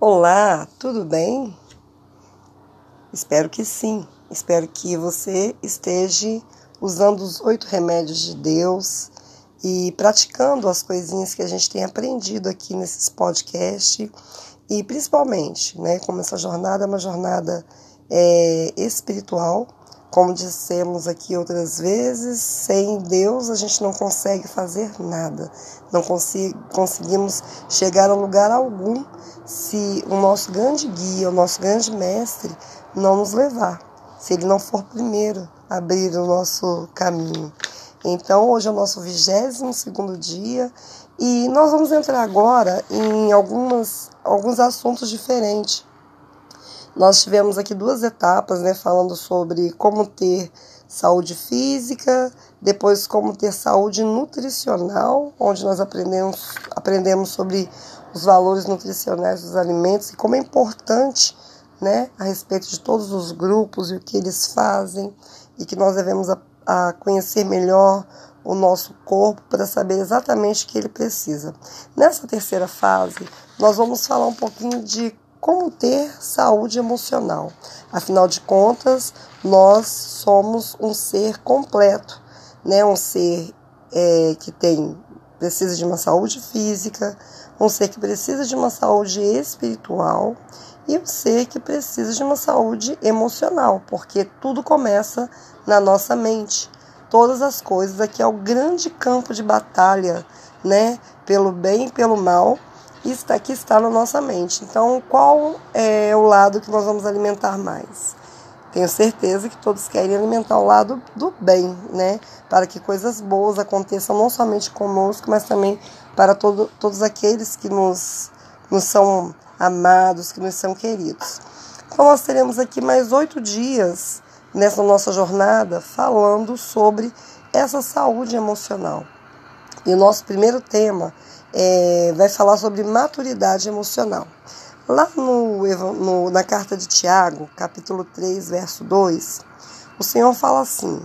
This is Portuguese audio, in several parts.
Olá, tudo bem? Espero que sim. Espero que você esteja usando os oito remédios de Deus e praticando as coisinhas que a gente tem aprendido aqui nesses podcasts e principalmente, né, como essa jornada é uma jornada é, espiritual, como dissemos aqui outras vezes, sem Deus a gente não consegue fazer nada, não conseguimos chegar a lugar algum se o nosso grande guia, o nosso grande mestre não nos levar, se ele não for primeiro abrir o nosso caminho. Então, hoje é o nosso 22 segundo dia e nós vamos entrar agora em algumas, alguns assuntos diferentes. Nós tivemos aqui duas etapas, né, falando sobre como ter saúde física, depois como ter saúde nutricional, onde nós aprendemos, aprendemos sobre os valores nutricionais dos alimentos e como é importante, né, a respeito de todos os grupos e o que eles fazem e que nós devemos a, a conhecer melhor o nosso corpo para saber exatamente o que ele precisa. Nessa terceira fase, nós vamos falar um pouquinho de como ter saúde emocional. Afinal de contas, nós somos um ser completo, né? Um ser é, que tem precisa de uma saúde física, um ser que precisa de uma saúde espiritual e um ser que precisa de uma saúde emocional, porque tudo começa na nossa mente. Todas as coisas aqui é o grande campo de batalha, né? Pelo bem e pelo mal está aqui está na nossa mente. Então, qual é o lado que nós vamos alimentar mais? Tenho certeza que todos querem alimentar o lado do bem, né? Para que coisas boas aconteçam não somente conosco, mas também para todo, todos aqueles que nos, nos são amados, que nos são queridos. Então, nós teremos aqui mais oito dias nessa nossa jornada falando sobre essa saúde emocional. E o nosso primeiro tema é, vai falar sobre maturidade emocional. Lá no, no, na carta de Tiago, capítulo 3, verso 2, o Senhor fala assim: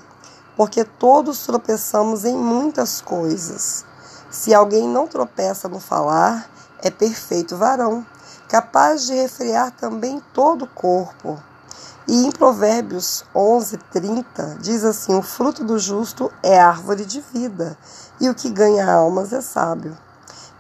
Porque todos tropeçamos em muitas coisas. Se alguém não tropeça no falar, é perfeito varão, capaz de refrear também todo o corpo. E em Provérbios 11, 30, diz assim: O fruto do justo é árvore de vida, e o que ganha almas é sábio.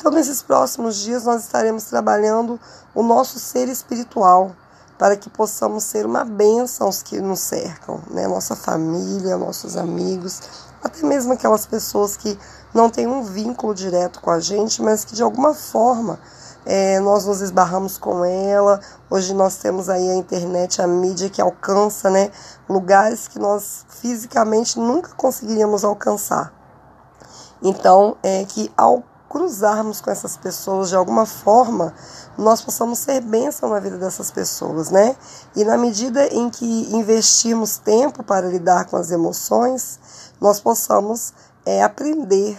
Então, nesses próximos dias, nós estaremos trabalhando o nosso ser espiritual para que possamos ser uma bênção aos que nos cercam, né? Nossa família, nossos amigos, até mesmo aquelas pessoas que não têm um vínculo direto com a gente, mas que de alguma forma é, nós nos esbarramos com ela. Hoje nós temos aí a internet, a mídia que alcança né, lugares que nós fisicamente nunca conseguiríamos alcançar. Então, é que ao cruzarmos com essas pessoas de alguma forma, nós possamos ser bênção na vida dessas pessoas, né? E na medida em que investirmos tempo para lidar com as emoções, nós possamos é, aprender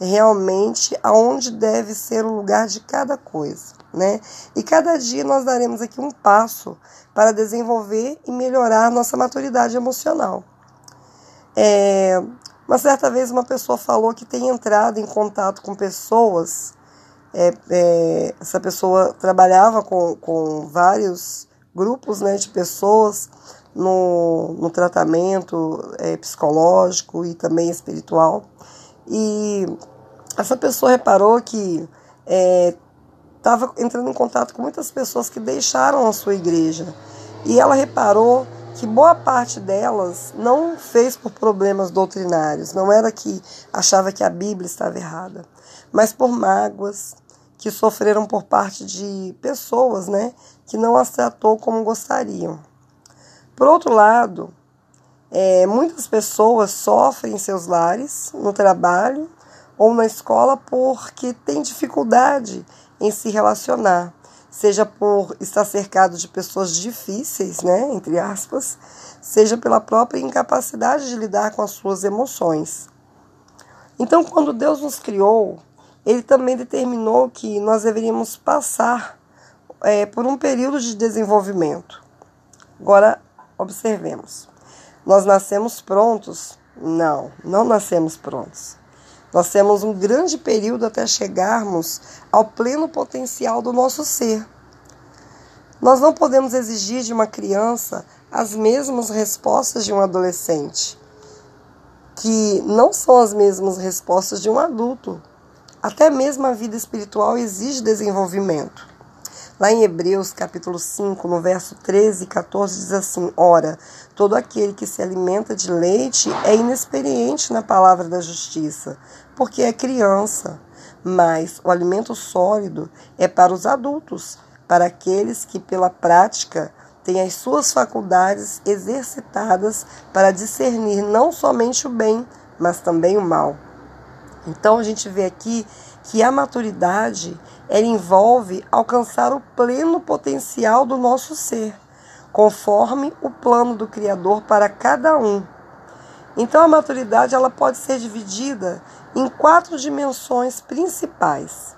realmente aonde deve ser o lugar de cada coisa, né? E cada dia nós daremos aqui um passo para desenvolver e melhorar nossa maturidade emocional. É, uma certa vez uma pessoa falou que tem entrado em contato com pessoas. É, é, essa pessoa trabalhava com, com vários grupos né, de pessoas no, no tratamento é, psicológico e também espiritual. E essa pessoa reparou que estava é, entrando em contato com muitas pessoas que deixaram a sua igreja. E ela reparou que boa parte delas não fez por problemas doutrinários, não era que achava que a Bíblia estava errada, mas por mágoas que sofreram por parte de pessoas, né, que não as tratou como gostariam. Por outro lado, é, muitas pessoas sofrem em seus lares, no trabalho ou na escola porque têm dificuldade em se relacionar seja por estar cercado de pessoas difíceis, né, entre aspas, seja pela própria incapacidade de lidar com as suas emoções. Então, quando Deus nos criou, Ele também determinou que nós deveríamos passar é, por um período de desenvolvimento. Agora, observemos. Nós nascemos prontos? Não, não nascemos prontos. Nós temos um grande período até chegarmos ao pleno potencial do nosso ser. Nós não podemos exigir de uma criança as mesmas respostas de um adolescente, que não são as mesmas respostas de um adulto. Até mesmo a vida espiritual exige desenvolvimento. Lá em Hebreus, capítulo 5, no verso 13 e 14, diz assim: Ora, todo aquele que se alimenta de leite é inexperiente na palavra da justiça, porque é criança. Mas o alimento sólido é para os adultos, para aqueles que, pela prática, têm as suas faculdades exercitadas para discernir não somente o bem, mas também o mal. Então a gente vê aqui que a maturidade ela envolve alcançar o pleno potencial do nosso ser, conforme o plano do Criador para cada um. Então a maturidade ela pode ser dividida em quatro dimensões principais.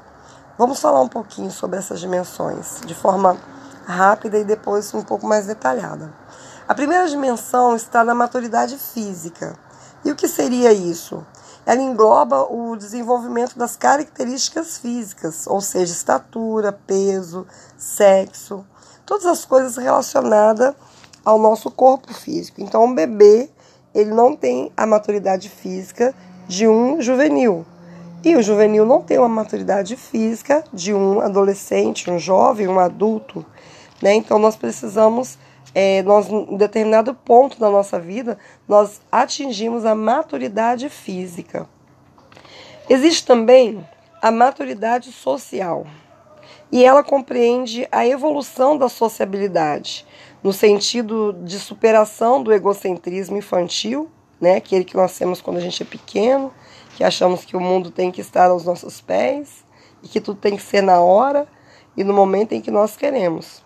Vamos falar um pouquinho sobre essas dimensões de forma rápida e depois um pouco mais detalhada. A primeira dimensão está na maturidade física. E o que seria isso? Ela engloba o desenvolvimento das características físicas, ou seja, estatura, peso, sexo, todas as coisas relacionadas ao nosso corpo físico. Então, um bebê, ele não tem a maturidade física de um juvenil. E o juvenil não tem uma maturidade física de um adolescente, um jovem, um adulto. Né? Então nós precisamos, é, nós, em determinado ponto da nossa vida, nós atingimos a maturidade física. Existe também a maturidade social. E ela compreende a evolução da sociabilidade, no sentido de superação do egocentrismo infantil, né, aquele que nós temos quando a gente é pequeno, que achamos que o mundo tem que estar aos nossos pés e que tudo tem que ser na hora e no momento em que nós queremos.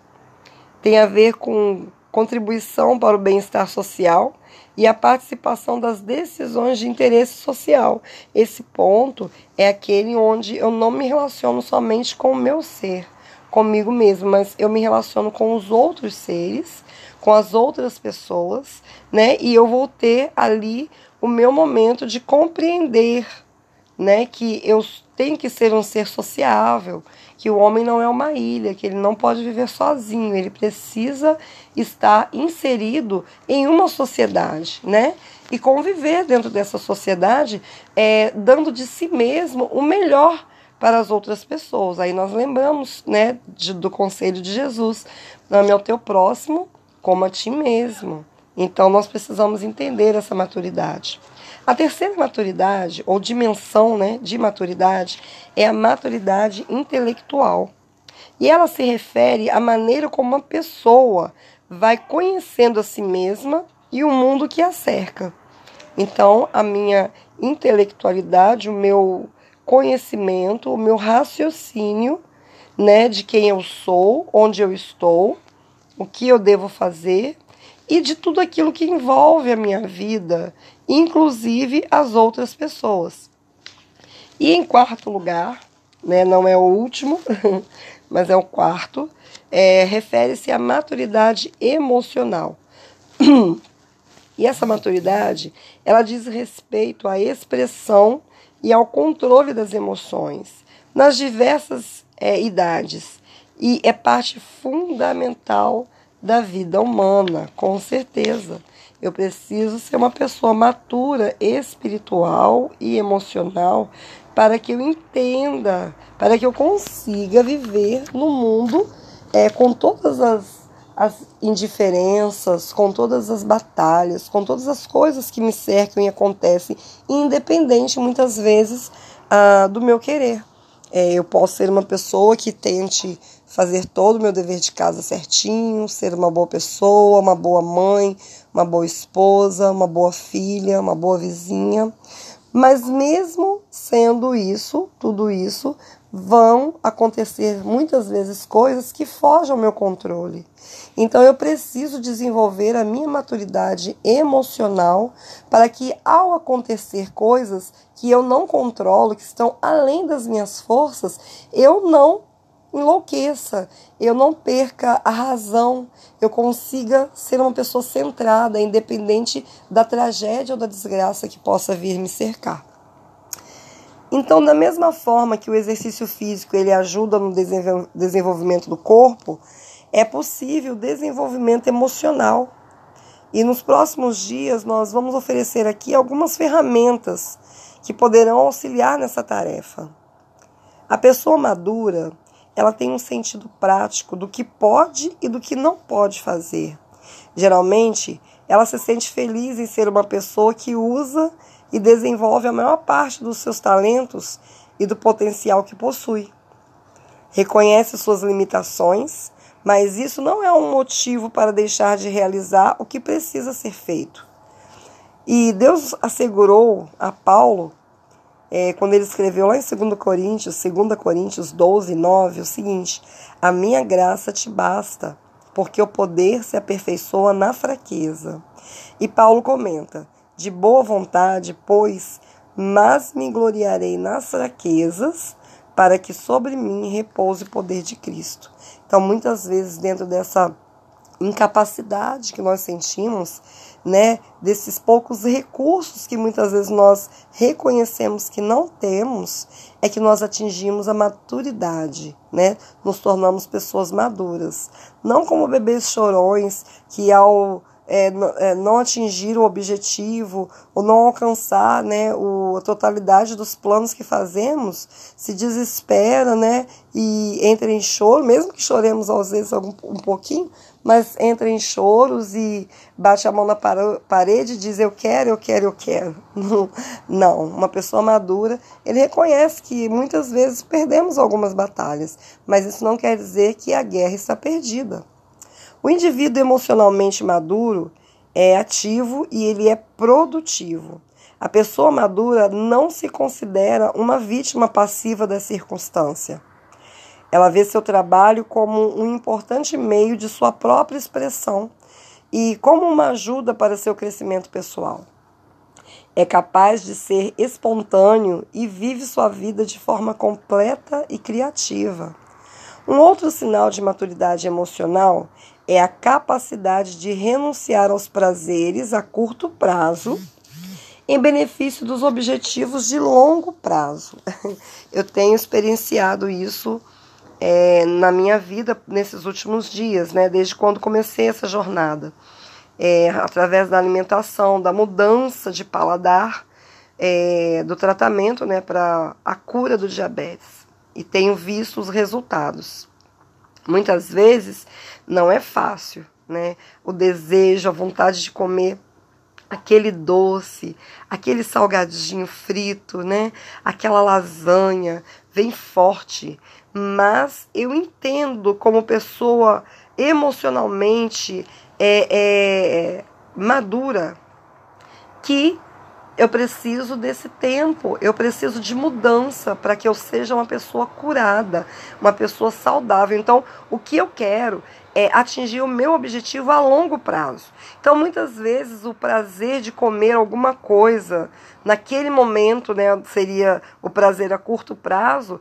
Tem a ver com contribuição para o bem-estar social e a participação das decisões de interesse social. Esse ponto é aquele onde eu não me relaciono somente com o meu ser, comigo mesmo, mas eu me relaciono com os outros seres, com as outras pessoas, né? E eu vou ter ali o meu momento de compreender né, que eu tenho que ser um ser sociável, que o homem não é uma ilha, que ele não pode viver sozinho, ele precisa estar inserido em uma sociedade, né? E conviver dentro dessa sociedade, é, dando de si mesmo o melhor para as outras pessoas. Aí nós lembramos, né, de, do conselho de Jesus: ame ao teu próximo como a ti mesmo. Então nós precisamos entender essa maturidade. A terceira maturidade, ou dimensão né, de maturidade, é a maturidade intelectual. E ela se refere à maneira como uma pessoa vai conhecendo a si mesma e o mundo que a cerca. Então, a minha intelectualidade, o meu conhecimento, o meu raciocínio, né, de quem eu sou, onde eu estou, o que eu devo fazer e de tudo aquilo que envolve a minha vida, inclusive as outras pessoas. E em quarto lugar, né, não é o último, mas é o quarto, é, refere-se à maturidade emocional. E essa maturidade, ela diz respeito à expressão e ao controle das emoções nas diversas é, idades e é parte fundamental da vida humana, com certeza. Eu preciso ser uma pessoa matura, espiritual e emocional para que eu entenda, para que eu consiga viver no mundo é, com todas as, as indiferenças, com todas as batalhas, com todas as coisas que me cercam e acontecem, independente muitas vezes ah, do meu querer. É, eu posso ser uma pessoa que tente fazer todo o meu dever de casa certinho, ser uma boa pessoa, uma boa mãe, uma boa esposa, uma boa filha, uma boa vizinha. Mas mesmo sendo isso, tudo isso, vão acontecer muitas vezes coisas que fogem ao meu controle. Então eu preciso desenvolver a minha maturidade emocional para que ao acontecer coisas que eu não controlo, que estão além das minhas forças, eu não enlouqueça, eu não perca a razão, eu consiga ser uma pessoa centrada, independente da tragédia ou da desgraça que possa vir me cercar. Então, da mesma forma que o exercício físico ele ajuda no desenvolvimento do corpo, é possível desenvolvimento emocional. E nos próximos dias nós vamos oferecer aqui algumas ferramentas que poderão auxiliar nessa tarefa. A pessoa madura, ela tem um sentido prático do que pode e do que não pode fazer. Geralmente, ela se sente feliz em ser uma pessoa que usa e desenvolve a maior parte dos seus talentos e do potencial que possui. Reconhece suas limitações, mas isso não é um motivo para deixar de realizar o que precisa ser feito. E Deus assegurou a Paulo, é, quando ele escreveu lá em 2 Coríntios, 2 Coríntios 12, 9, o seguinte: A minha graça te basta, porque o poder se aperfeiçoa na fraqueza. E Paulo comenta: De boa vontade, pois, mas me gloriarei nas fraquezas, para que sobre mim repouse o poder de Cristo. Então, muitas vezes, dentro dessa incapacidade que nós sentimos, né, desses poucos recursos que muitas vezes nós reconhecemos que não temos, é que nós atingimos a maturidade, né? Nos tornamos pessoas maduras, não como bebês chorões que ao é, é, não atingir o objetivo ou não alcançar né, o, a totalidade dos planos que fazemos, se desespera né, e entra em choro, mesmo que choremos às vezes um, um pouquinho, mas entra em choros e bate a mão na parede e diz eu quero, eu quero, eu quero. Não, uma pessoa madura, ele reconhece que muitas vezes perdemos algumas batalhas, mas isso não quer dizer que a guerra está perdida. O indivíduo emocionalmente maduro é ativo e ele é produtivo. A pessoa madura não se considera uma vítima passiva da circunstância. Ela vê seu trabalho como um importante meio de sua própria expressão e como uma ajuda para seu crescimento pessoal. É capaz de ser espontâneo e vive sua vida de forma completa e criativa. Um outro sinal de maturidade emocional é a capacidade de renunciar aos prazeres a curto prazo em benefício dos objetivos de longo prazo. Eu tenho experienciado isso é, na minha vida nesses últimos dias, né, desde quando comecei essa jornada, é, através da alimentação, da mudança de paladar, é, do tratamento né, para a cura do diabetes. E tenho visto os resultados. Muitas vezes não é fácil, né? O desejo, a vontade de comer aquele doce, aquele salgadinho frito, né? Aquela lasanha vem forte, mas eu entendo como pessoa emocionalmente é, é, madura que eu preciso desse tempo, eu preciso de mudança para que eu seja uma pessoa curada, uma pessoa saudável. Então, o que eu quero é atingir o meu objetivo a longo prazo. Então, muitas vezes, o prazer de comer alguma coisa naquele momento, né, seria o prazer a curto prazo,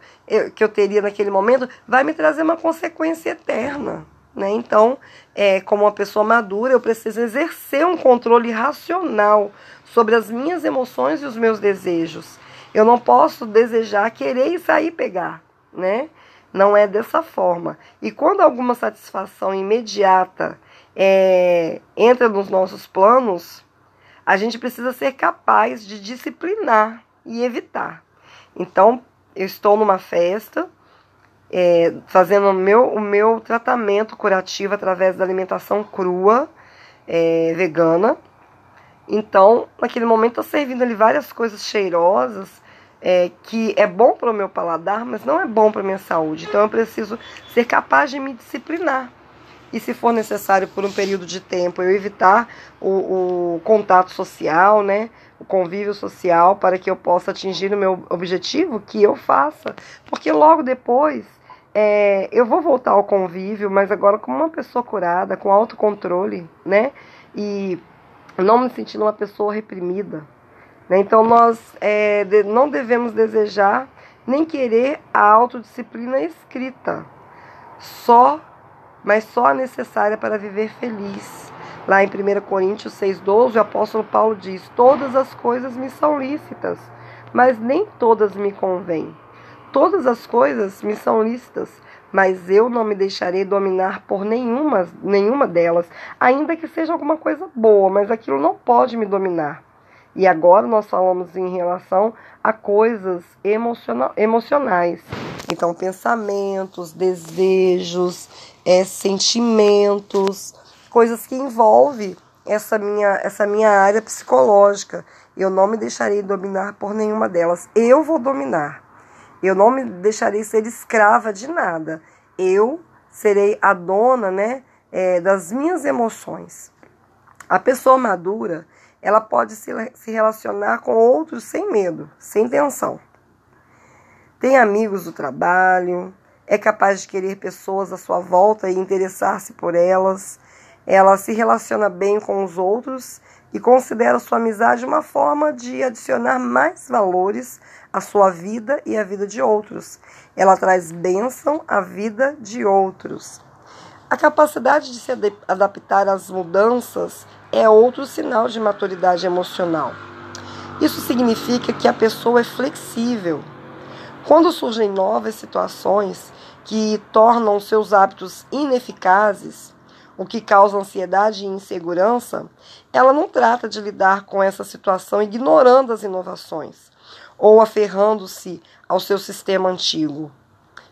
que eu teria naquele momento, vai me trazer uma consequência eterna. Né? Então, é, como uma pessoa madura, eu preciso exercer um controle racional sobre as minhas emoções e os meus desejos. Eu não posso desejar, querer e sair pegar, né? Não é dessa forma. E quando alguma satisfação imediata é, entra nos nossos planos, a gente precisa ser capaz de disciplinar e evitar. Então, eu estou numa festa, é, fazendo o meu, o meu tratamento curativo através da alimentação crua, é, vegana. Então, naquele momento, estou servindo ali várias coisas cheirosas, é, que é bom para o meu paladar, mas não é bom para minha saúde. Então, eu preciso ser capaz de me disciplinar. E, se for necessário, por um período de tempo, eu evitar o, o contato social, né? o convívio social, para que eu possa atingir o meu objetivo, que eu faça. Porque logo depois é, eu vou voltar ao convívio, mas agora como uma pessoa curada, com autocontrole, né? E não me sentindo uma pessoa reprimida. Né? Então nós é, não devemos desejar nem querer a autodisciplina escrita, só, mas só a necessária para viver feliz. Lá em 1 Coríntios 6,12, o apóstolo Paulo diz: Todas as coisas me são lícitas, mas nem todas me convêm. Todas as coisas me são lícitas, mas eu não me deixarei dominar por nenhuma, nenhuma delas, ainda que seja alguma coisa boa, mas aquilo não pode me dominar. E agora nós falamos em relação a coisas emocionais. Então, pensamentos, desejos, é, sentimentos, coisas que envolvem essa minha, essa minha área psicológica. Eu não me deixarei dominar por nenhuma delas. Eu vou dominar. Eu não me deixarei ser escrava de nada. Eu serei a dona né, é, das minhas emoções. A pessoa madura, ela pode se, se relacionar com outros sem medo, sem tensão. Tem amigos do trabalho, é capaz de querer pessoas à sua volta e interessar-se por elas. Ela se relaciona bem com os outros e considera sua amizade uma forma de adicionar mais valores à sua vida e à vida de outros. Ela traz bênção à vida de outros. A capacidade de se adaptar às mudanças é outro sinal de maturidade emocional. Isso significa que a pessoa é flexível. Quando surgem novas situações que tornam seus hábitos ineficazes, o que causa ansiedade e insegurança, ela não trata de lidar com essa situação ignorando as inovações ou aferrando-se ao seu sistema antigo.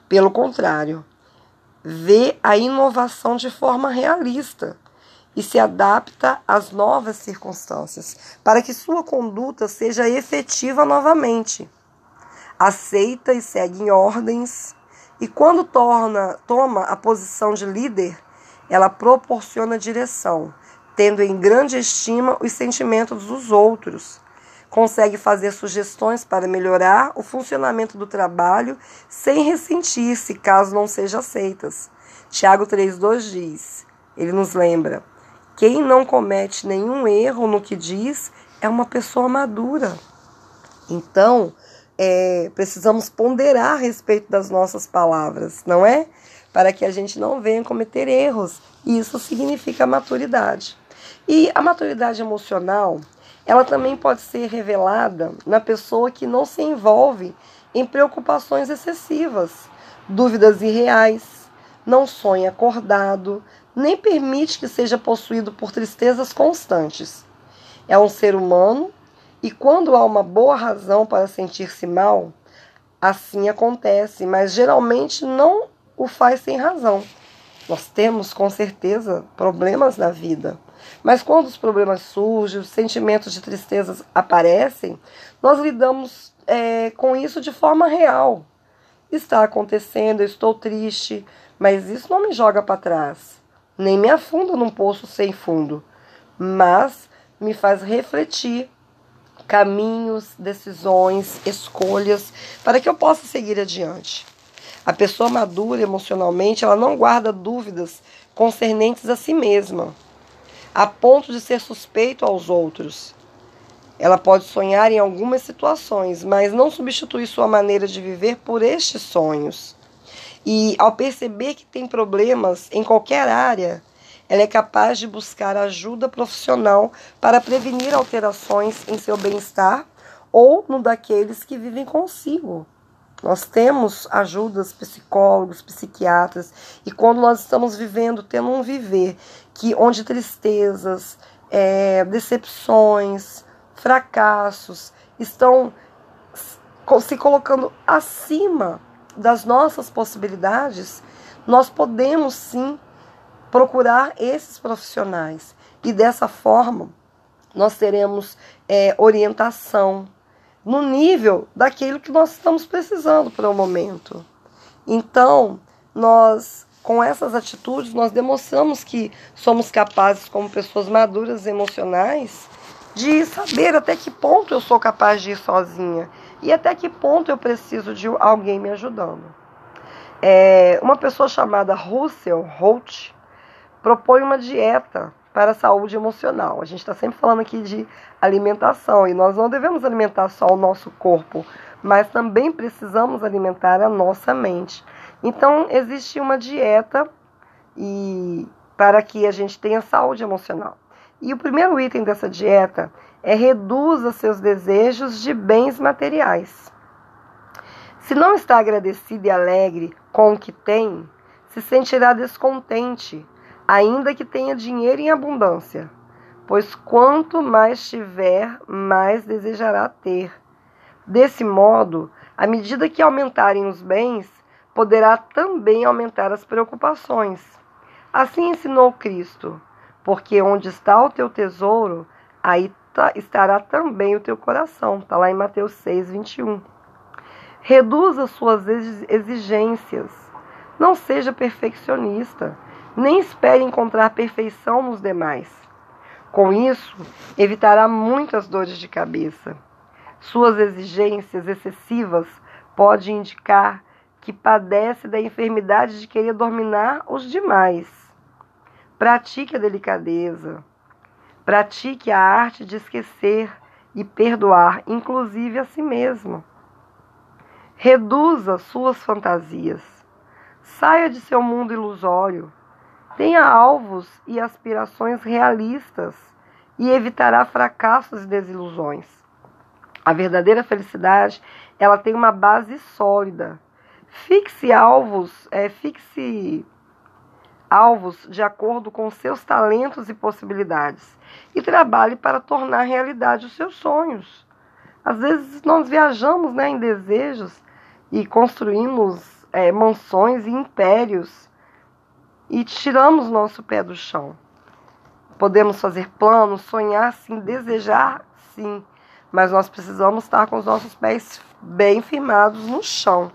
Pelo contrário, vê a inovação de forma realista e se adapta às novas circunstâncias, para que sua conduta seja efetiva novamente. Aceita e segue ordens, e quando torna, toma a posição de líder, ela proporciona direção, tendo em grande estima os sentimentos dos outros. Consegue fazer sugestões para melhorar o funcionamento do trabalho sem ressentir-se caso não sejam aceitas. Tiago 3,2 diz: ele nos lembra quem não comete nenhum erro no que diz é uma pessoa madura. Então, é, precisamos ponderar a respeito das nossas palavras, não é? Para que a gente não venha cometer erros. Isso significa maturidade. E a maturidade emocional, ela também pode ser revelada na pessoa que não se envolve em preocupações excessivas, dúvidas irreais, não sonha acordado, nem permite que seja possuído por tristezas constantes. É um ser humano e quando há uma boa razão para sentir-se mal, assim acontece, mas geralmente não o faz sem razão. Nós temos com certeza problemas na vida, mas quando os problemas surgem, os sentimentos de tristeza aparecem, nós lidamos é, com isso de forma real. Está acontecendo, eu estou triste, mas isso não me joga para trás nem me afundo num poço sem fundo, mas me faz refletir caminhos, decisões, escolhas para que eu possa seguir adiante. A pessoa madura emocionalmente, ela não guarda dúvidas concernentes a si mesma, a ponto de ser suspeito aos outros. Ela pode sonhar em algumas situações, mas não substitui sua maneira de viver por estes sonhos. E ao perceber que tem problemas em qualquer área, ela é capaz de buscar ajuda profissional para prevenir alterações em seu bem-estar ou no daqueles que vivem consigo. Nós temos ajudas psicólogos, psiquiatras, e quando nós estamos vivendo, tendo um viver que onde tristezas, é, decepções, fracassos estão se colocando acima das nossas possibilidades, nós podemos sim procurar esses profissionais e dessa forma nós teremos é, orientação no nível daquilo que nós estamos precisando para o momento. Então, nós com essas atitudes nós demonstramos que somos capazes como pessoas maduras emocionais de saber até que ponto eu sou capaz de ir sozinha e até que ponto eu preciso de alguém me ajudando. É, uma pessoa chamada Russell Holt propõe uma dieta para a saúde emocional. A gente está sempre falando aqui de alimentação e nós não devemos alimentar só o nosso corpo, mas também precisamos alimentar a nossa mente. Então existe uma dieta e para que a gente tenha saúde emocional. E o primeiro item dessa dieta é reduza seus desejos de bens materiais. Se não está agradecido e alegre com o que tem, se sentirá descontente, ainda que tenha dinheiro em abundância, pois quanto mais tiver, mais desejará ter. Desse modo, à medida que aumentarem os bens, poderá também aumentar as preocupações. Assim ensinou Cristo, porque onde está o teu tesouro, aí estará também o teu coração. Está lá em Mateus 6, 21. Reduza suas exigências. Não seja perfeccionista, nem espere encontrar perfeição nos demais. Com isso, evitará muitas dores de cabeça. Suas exigências excessivas podem indicar que padece da enfermidade de querer dominar os demais. Pratique a delicadeza. Pratique a arte de esquecer e perdoar, inclusive a si mesmo. Reduza suas fantasias. Saia de seu mundo ilusório. Tenha alvos e aspirações realistas e evitará fracassos e desilusões. A verdadeira felicidade, ela tem uma base sólida Fixe alvos, é, fixe alvos de acordo com seus talentos e possibilidades e trabalhe para tornar realidade os seus sonhos. Às vezes nós viajamos né, em desejos e construímos é, mansões e impérios e tiramos nosso pé do chão. Podemos fazer planos, sonhar sim, desejar sim, mas nós precisamos estar com os nossos pés bem firmados no chão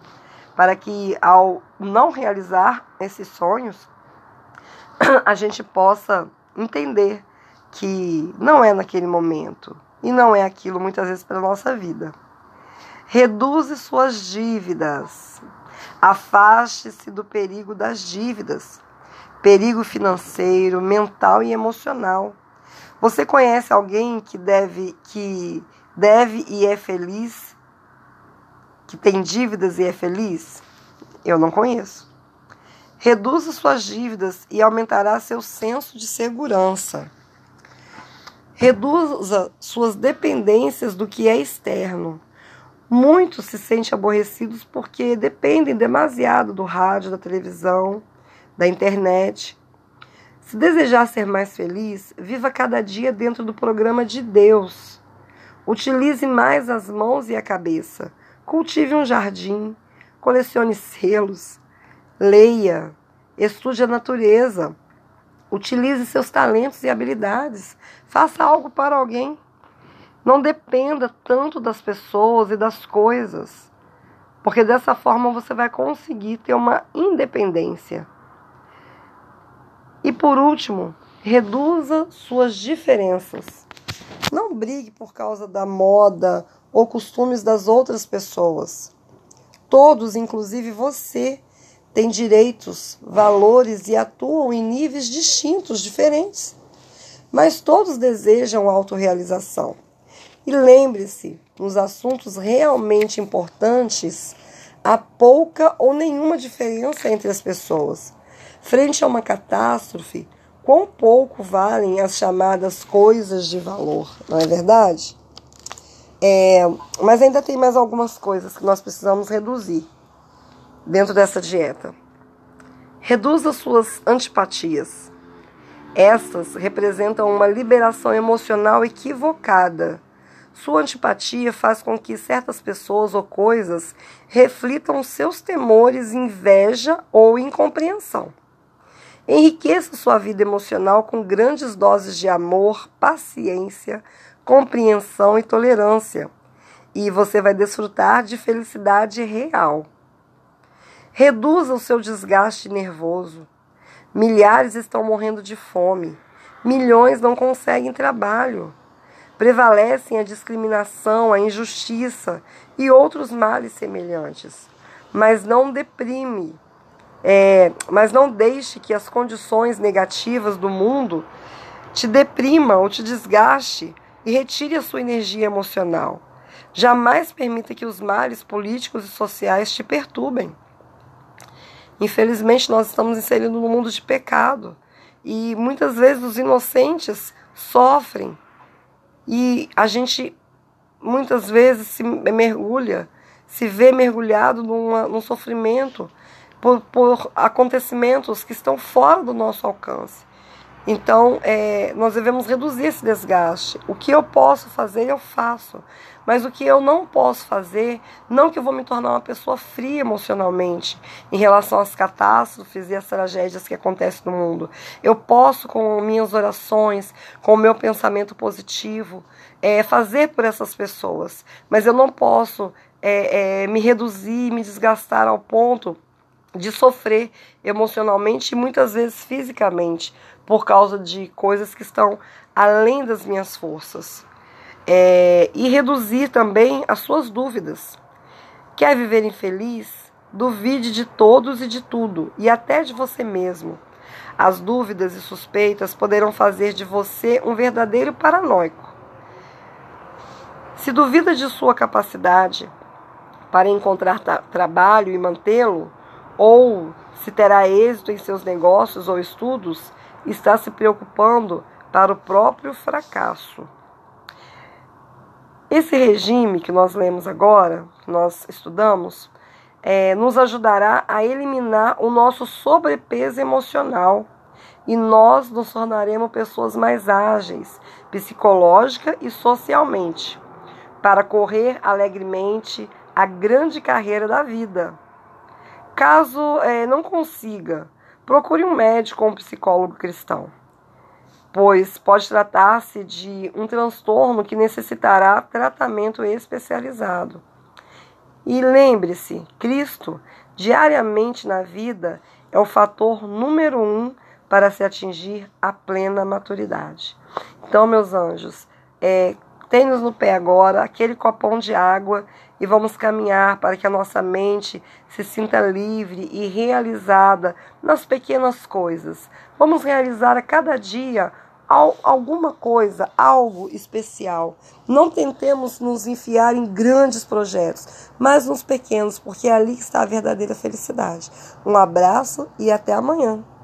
para que ao não realizar esses sonhos, a gente possa entender que não é naquele momento e não é aquilo muitas vezes para nossa vida. Reduze suas dívidas. Afaste-se do perigo das dívidas, perigo financeiro, mental e emocional. Você conhece alguém que deve que deve e é feliz que tem dívidas e é feliz? Eu não conheço. Reduza suas dívidas e aumentará seu senso de segurança. Reduza suas dependências do que é externo. Muitos se sentem aborrecidos porque dependem demasiado do rádio, da televisão, da internet. Se desejar ser mais feliz, viva cada dia dentro do programa de Deus. Utilize mais as mãos e a cabeça. Cultive um jardim, colecione selos, leia, estude a natureza, utilize seus talentos e habilidades, faça algo para alguém. Não dependa tanto das pessoas e das coisas, porque dessa forma você vai conseguir ter uma independência. E por último, reduza suas diferenças. Não brigue por causa da moda ou costumes das outras pessoas. Todos, inclusive você, têm direitos, valores e atuam em níveis distintos, diferentes. Mas todos desejam autorrealização. E lembre-se, nos assuntos realmente importantes, há pouca ou nenhuma diferença entre as pessoas. Frente a uma catástrofe, quão pouco valem as chamadas coisas de valor, não é verdade? É, mas ainda tem mais algumas coisas que nós precisamos reduzir dentro dessa dieta. Reduza suas antipatias. Essas representam uma liberação emocional equivocada. Sua antipatia faz com que certas pessoas ou coisas reflitam seus temores, inveja ou incompreensão. Enriqueça sua vida emocional com grandes doses de amor, paciência, compreensão e tolerância, e você vai desfrutar de felicidade real. Reduza o seu desgaste nervoso. Milhares estão morrendo de fome, milhões não conseguem trabalho. Prevalecem a discriminação, a injustiça e outros males semelhantes. Mas não deprime, é, mas não deixe que as condições negativas do mundo te deprima ou te desgaste e retire a sua energia emocional. Jamais permita que os males políticos e sociais te perturbem. Infelizmente, nós estamos inserindo no mundo de pecado e muitas vezes os inocentes sofrem e a gente muitas vezes se mergulha, se vê mergulhado numa, num sofrimento por, por acontecimentos que estão fora do nosso alcance. Então, é, nós devemos reduzir esse desgaste. O que eu posso fazer, eu faço. Mas o que eu não posso fazer, não que eu vou me tornar uma pessoa fria emocionalmente em relação às catástrofes e às tragédias que acontecem no mundo. Eu posso, com minhas orações, com o meu pensamento positivo, é, fazer por essas pessoas. Mas eu não posso é, é, me reduzir, me desgastar ao ponto de sofrer emocionalmente e muitas vezes fisicamente por causa de coisas que estão além das minhas forças. É, e reduzir também as suas dúvidas. Quer viver infeliz? Duvide de todos e de tudo, e até de você mesmo. As dúvidas e suspeitas poderão fazer de você um verdadeiro paranoico. Se duvida de sua capacidade para encontrar trabalho e mantê-lo, ou se terá êxito em seus negócios ou estudos, está se preocupando para o próprio fracasso. Esse regime que nós lemos agora, que nós estudamos, é, nos ajudará a eliminar o nosso sobrepeso emocional e nós nos tornaremos pessoas mais ágeis, psicológica e socialmente, para correr alegremente a grande carreira da vida. Caso é, não consiga, procure um médico ou um psicólogo cristão, pois pode tratar-se de um transtorno que necessitará tratamento especializado. E lembre-se, Cristo, diariamente na vida, é o fator número um para se atingir a plena maturidade. Então, meus anjos, é, tem-nos no pé agora aquele copão de água e vamos caminhar para que a nossa mente se sinta livre e realizada nas pequenas coisas. Vamos realizar a cada dia alguma coisa, algo especial. Não tentemos nos enfiar em grandes projetos, mas nos pequenos, porque é ali que está a verdadeira felicidade. Um abraço e até amanhã.